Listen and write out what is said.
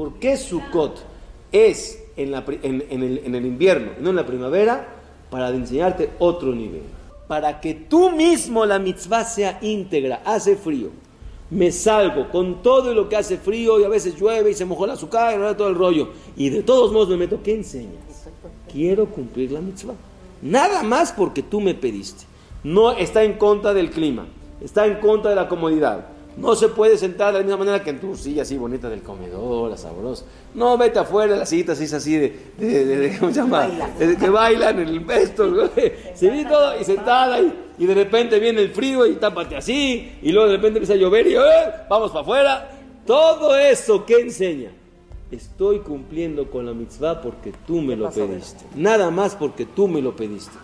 ¿Por qué Sukkot es en, el, en el invierno, no en la primavera? Para enseñarte otro nivel. Para que tú mismo la mitzvah sea íntegra. Hace frío. Me salgo con todo lo que hace frío y a veces llueve y se mojó el azúcar y todo el rollo. Y de todos modos me meto. ¿Qué enseñas? Quiero cumplir la mitzvah. Nada más porque tú me pediste. No está en contra del clima. Está en contra de la comodidad. No se puede sentar de la misma manera que en tu silla así bonita del comedor, la sabrosa. No, vete afuera, las sillitas así, así de, de, de, ¿cómo se llama? De, que bailan en el esto, se ve todo y sentada y, y, de repente viene el frío y tápate así y luego de repente empieza a llover y ¡eh! vamos para afuera. Todo eso, ¿qué enseña? Estoy cumpliendo con la mitzvah porque tú me lo pediste. Nada más porque tú me lo pediste.